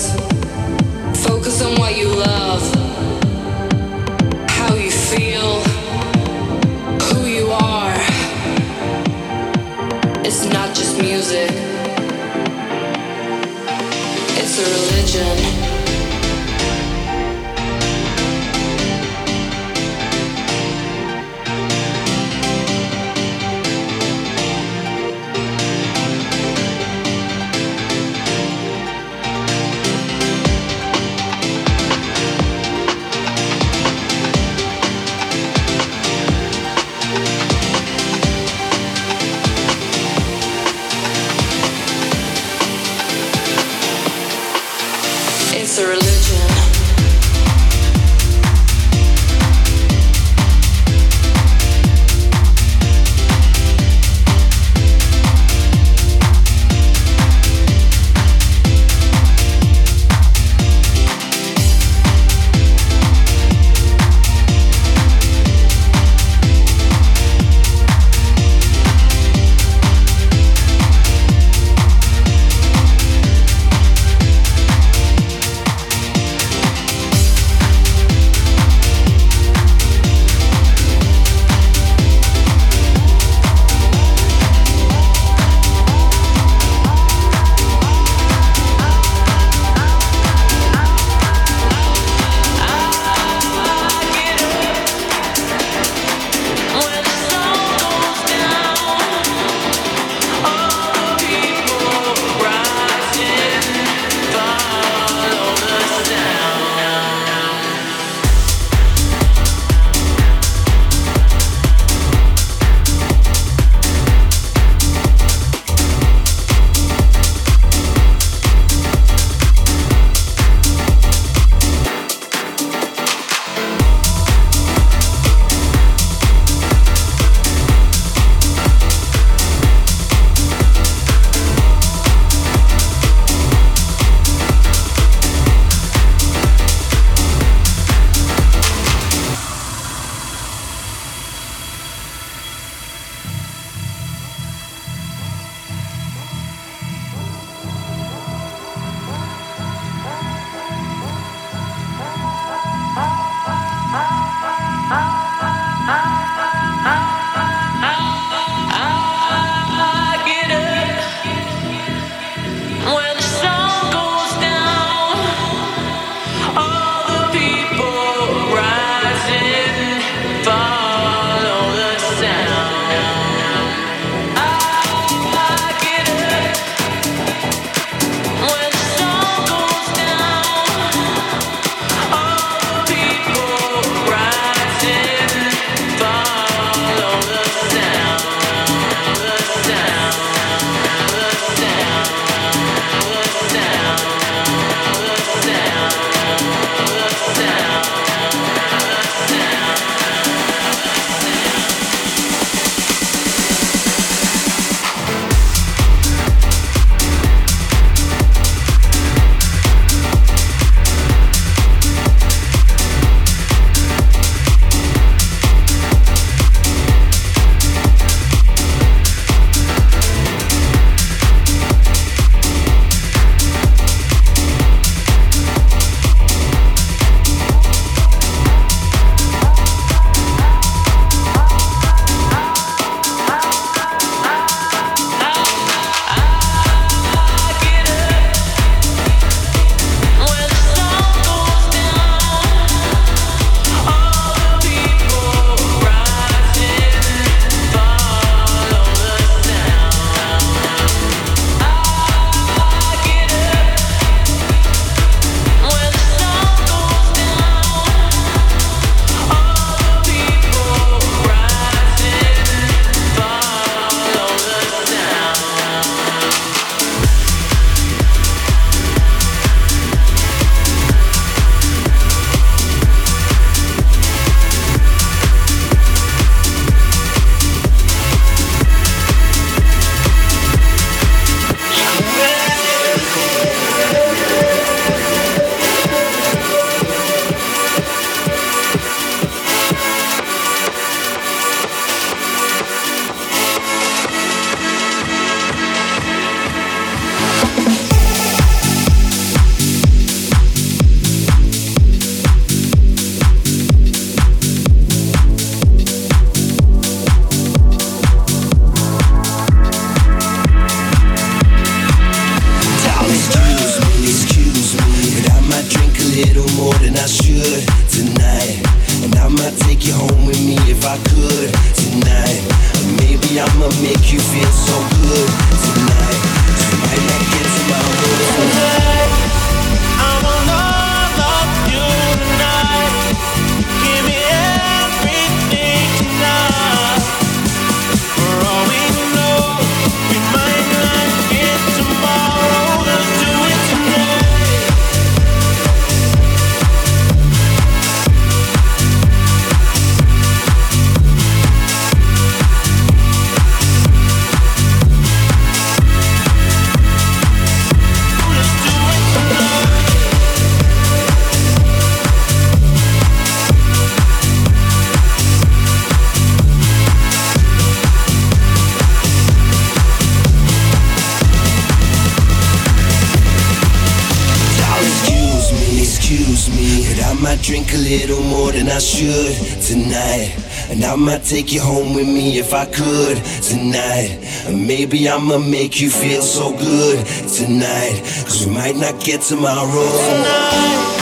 Yes. Take you home with me if I could tonight. And maybe I'ma make you feel so good tonight. Cause we might not get tomorrow. Tonight.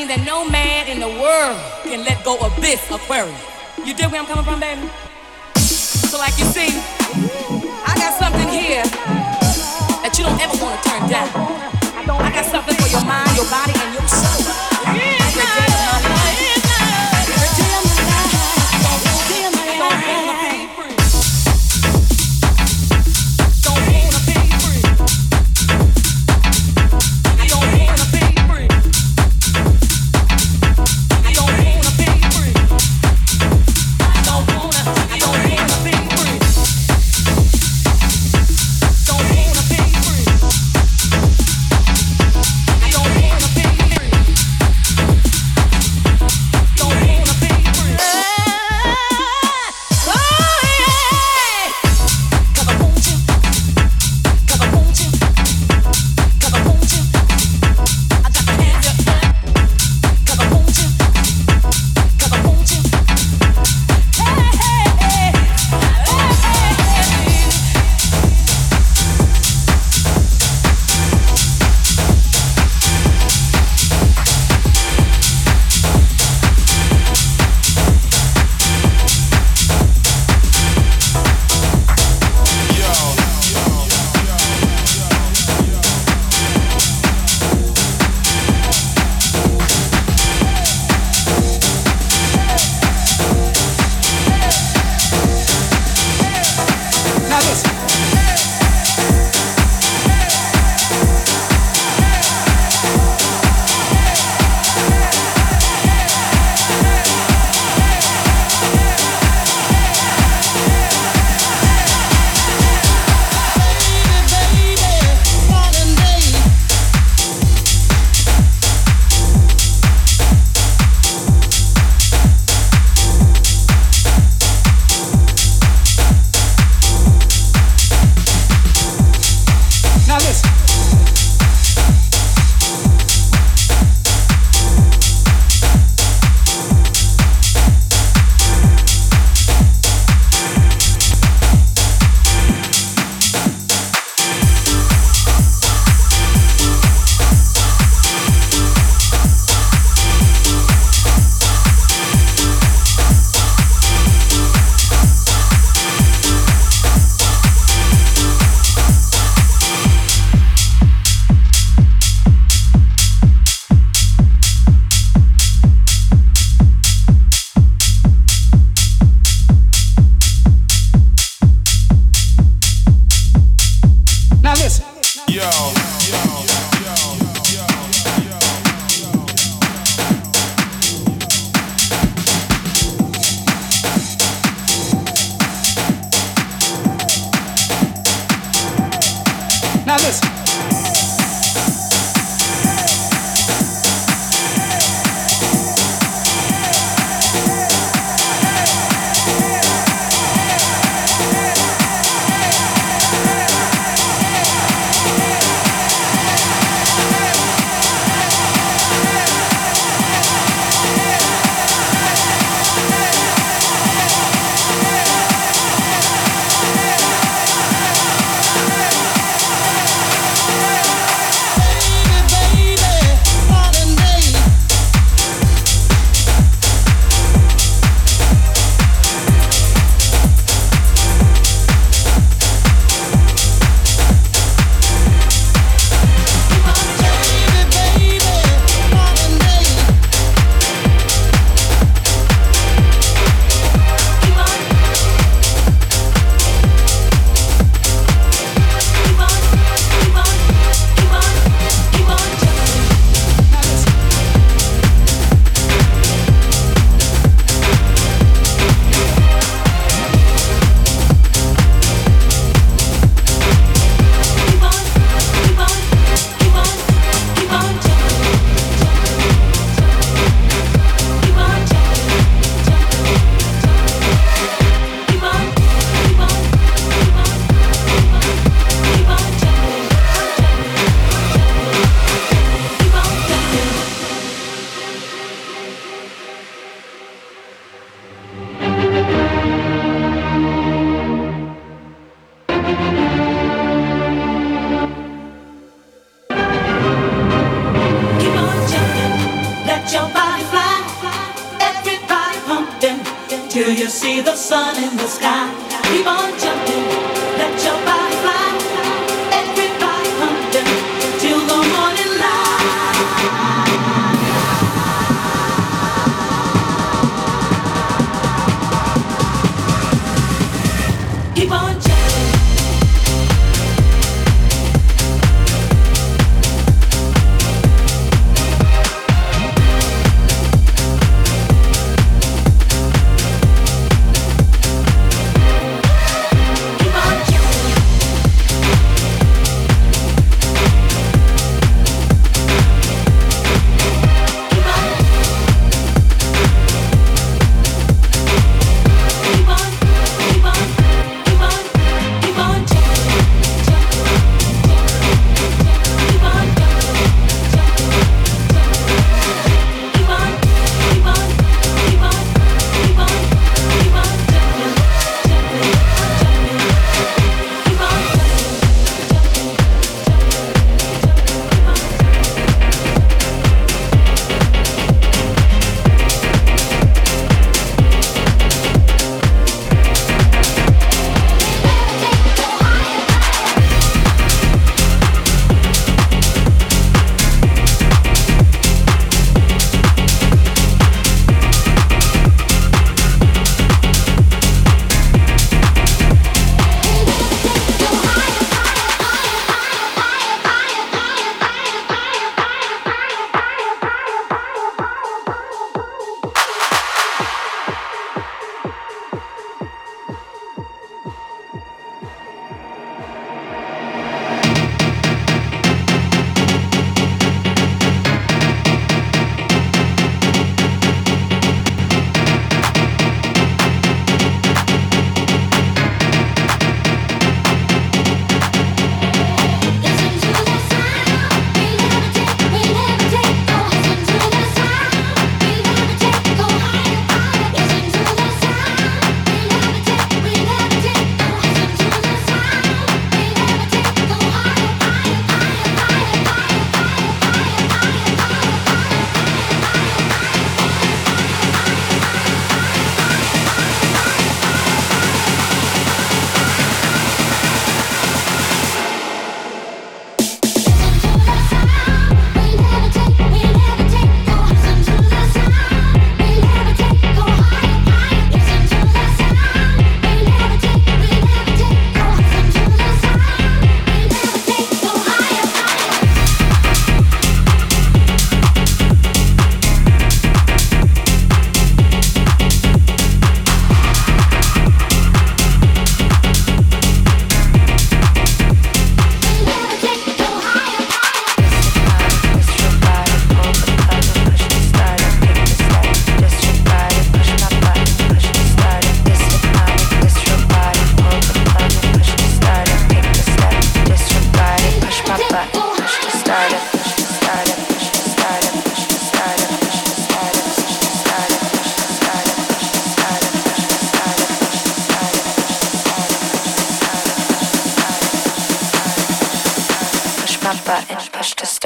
That that no man in the world can let go of this Aquarius. You dig where I'm coming from, baby? So like you see, I got something here that you don't ever want to turn down.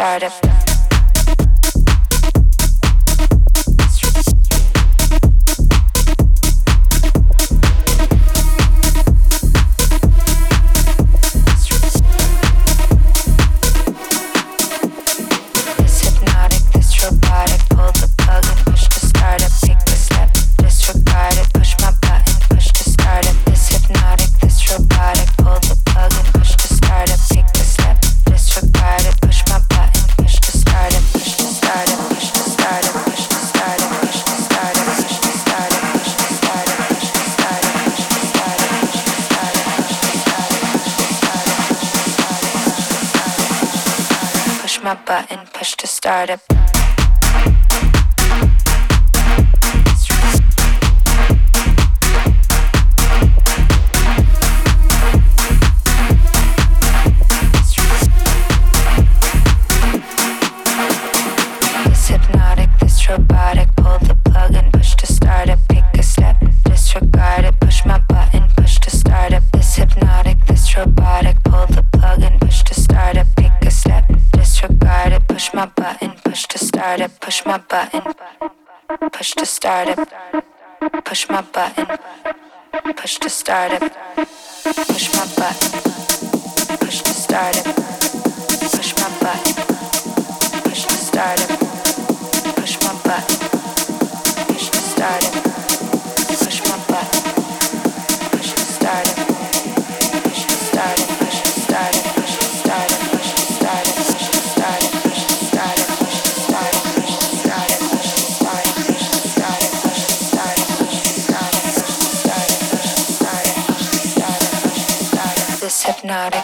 startup.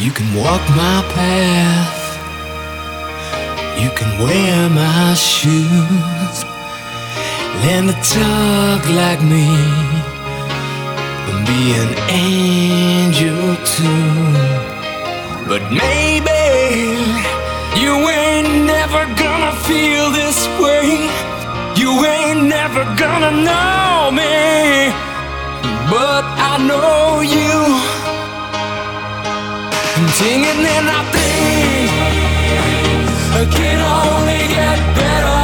You can walk my path. You can wear my shoes. Learn to talk like me. And be an angel too. But maybe you ain't never gonna feel this way. You ain't never gonna know me. But I know you. Continuing I think things can only get better.